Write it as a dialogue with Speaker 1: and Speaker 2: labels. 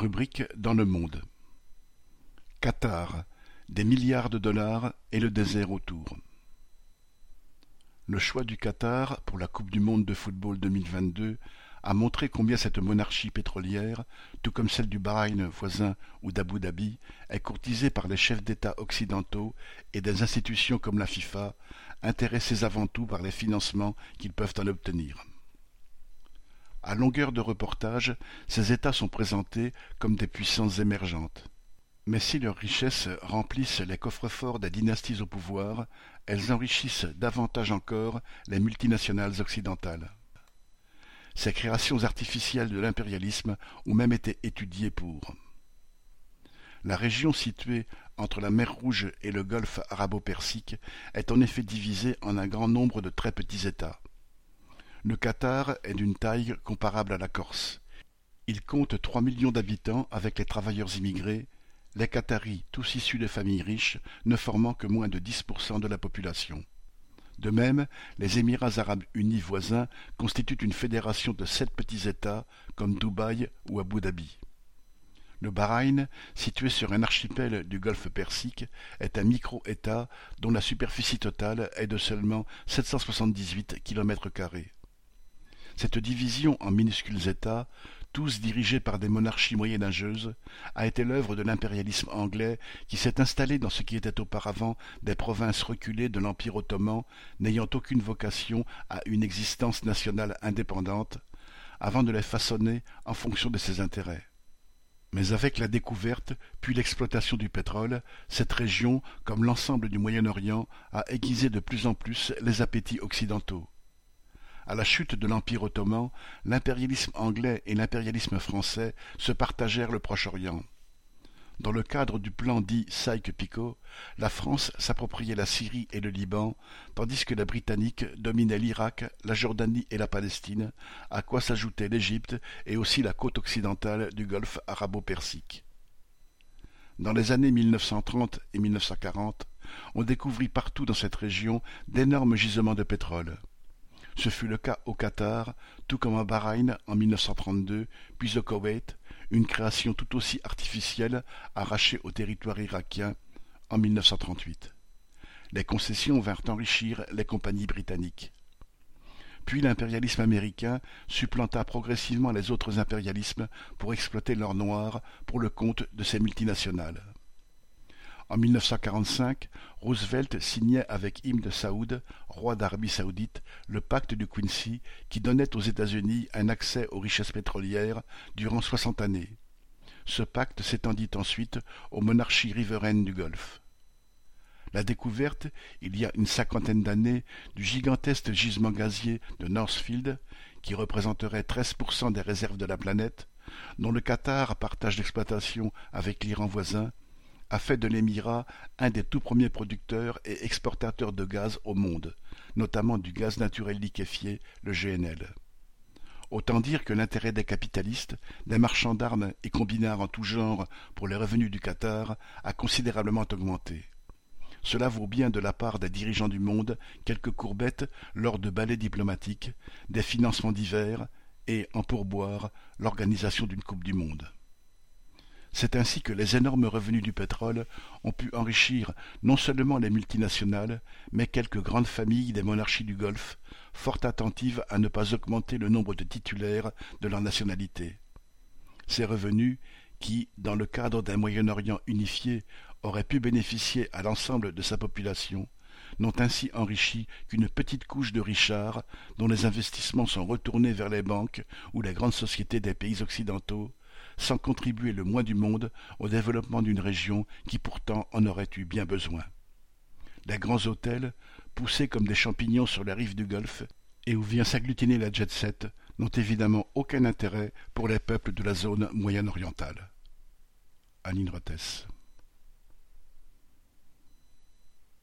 Speaker 1: Rubrique dans le monde. Qatar, des milliards de dollars et le désert autour. Le choix du Qatar pour la Coupe du monde de football 2022 a montré combien cette monarchie pétrolière, tout comme celle du Bahreïn voisin ou d'Abu Dhabi, est courtisée par les chefs d'État occidentaux et des institutions comme la FIFA, intéressées avant tout par les financements qu'ils peuvent en obtenir. À longueur de reportages, ces États sont présentés comme des puissances émergentes. Mais si leurs richesses remplissent les coffres-forts des dynasties au pouvoir, elles enrichissent davantage encore les multinationales occidentales. Ces créations artificielles de l'impérialisme ont même été étudiées pour. La région située entre la mer Rouge et le golfe arabo-persique est en effet divisée en un grand nombre de très petits États. Le Qatar est d'une taille comparable à la Corse. Il compte trois millions d'habitants avec les travailleurs immigrés, les Qataris tous issus de familles riches ne formant que moins de 10% de la population. De même, les Émirats arabes unis voisins constituent une fédération de sept petits États comme Dubaï ou Abu Dhabi. Le Bahreïn, situé sur un archipel du golfe Persique, est un micro-État dont la superficie totale est de seulement 778 kilomètres carrés. Cette division en minuscules États, tous dirigés par des monarchies moyenâgeuses, a été l'œuvre de l'impérialisme anglais qui s'est installé dans ce qui était auparavant des provinces reculées de l'Empire ottoman, n'ayant aucune vocation à une existence nationale indépendante, avant de les façonner en fonction de ses intérêts. Mais avec la découverte puis l'exploitation du pétrole, cette région, comme l'ensemble du Moyen-Orient, a aiguisé de plus en plus les appétits occidentaux. À la chute de l'Empire ottoman, l'impérialisme anglais et l'impérialisme français se partagèrent le Proche-Orient. Dans le cadre du plan dit Sykes-Picot, la France s'appropriait la Syrie et le Liban, tandis que la Britannique dominait l'Irak, la Jordanie et la Palestine, à quoi s'ajoutait l'Égypte et aussi la côte occidentale du golfe arabo-persique. Dans les années 1930 et 1940, on découvrit partout dans cette région d'énormes gisements de pétrole. Ce fut le cas au Qatar, tout comme à Bahreïn en 1932, puis au Koweït, une création tout aussi artificielle arrachée au territoire irakien en 1938. Les concessions vinrent enrichir les compagnies britanniques. Puis l'impérialisme américain supplanta progressivement les autres impérialismes pour exploiter l'or noir pour le compte de ces multinationales. En 1945, Roosevelt signait avec Ibn Saoud, roi d'Arabie saoudite, le pacte de Quincy qui donnait aux États-Unis un accès aux richesses pétrolières durant soixante années. Ce pacte s'étendit ensuite aux monarchies riveraines du Golfe. La découverte, il y a une cinquantaine d'années, du gigantesque gisement gazier de Northfield, qui représenterait 13% des réserves de la planète, dont le Qatar partage l'exploitation avec l'Iran voisin, a fait de l'Émirat un des tout premiers producteurs et exportateurs de gaz au monde, notamment du gaz naturel liquéfié, le GNL. Autant dire que l'intérêt des capitalistes, des marchands d'armes et combinards en tout genre pour les revenus du Qatar a considérablement augmenté. Cela vaut bien de la part des dirigeants du monde quelques courbettes lors de ballets diplomatiques, des financements divers et, en pourboire, l'organisation d'une Coupe du Monde. C'est ainsi que les énormes revenus du pétrole ont pu enrichir non seulement les multinationales, mais quelques grandes familles des monarchies du Golfe, fort attentives à ne pas augmenter le nombre de titulaires de leur nationalité. Ces revenus, qui, dans le cadre d'un Moyen-Orient unifié, auraient pu bénéficier à l'ensemble de sa population, n'ont ainsi enrichi qu'une petite couche de richards dont les investissements sont retournés vers les banques ou les grandes sociétés des pays occidentaux, sans contribuer le moins du monde au développement d'une région qui pourtant en aurait eu bien besoin. Les grands hôtels, poussés comme des champignons sur les rives du Golfe, et où vient s'agglutiner la jet-set, n'ont évidemment aucun intérêt pour les peuples de la zone moyen-orientale. Aline.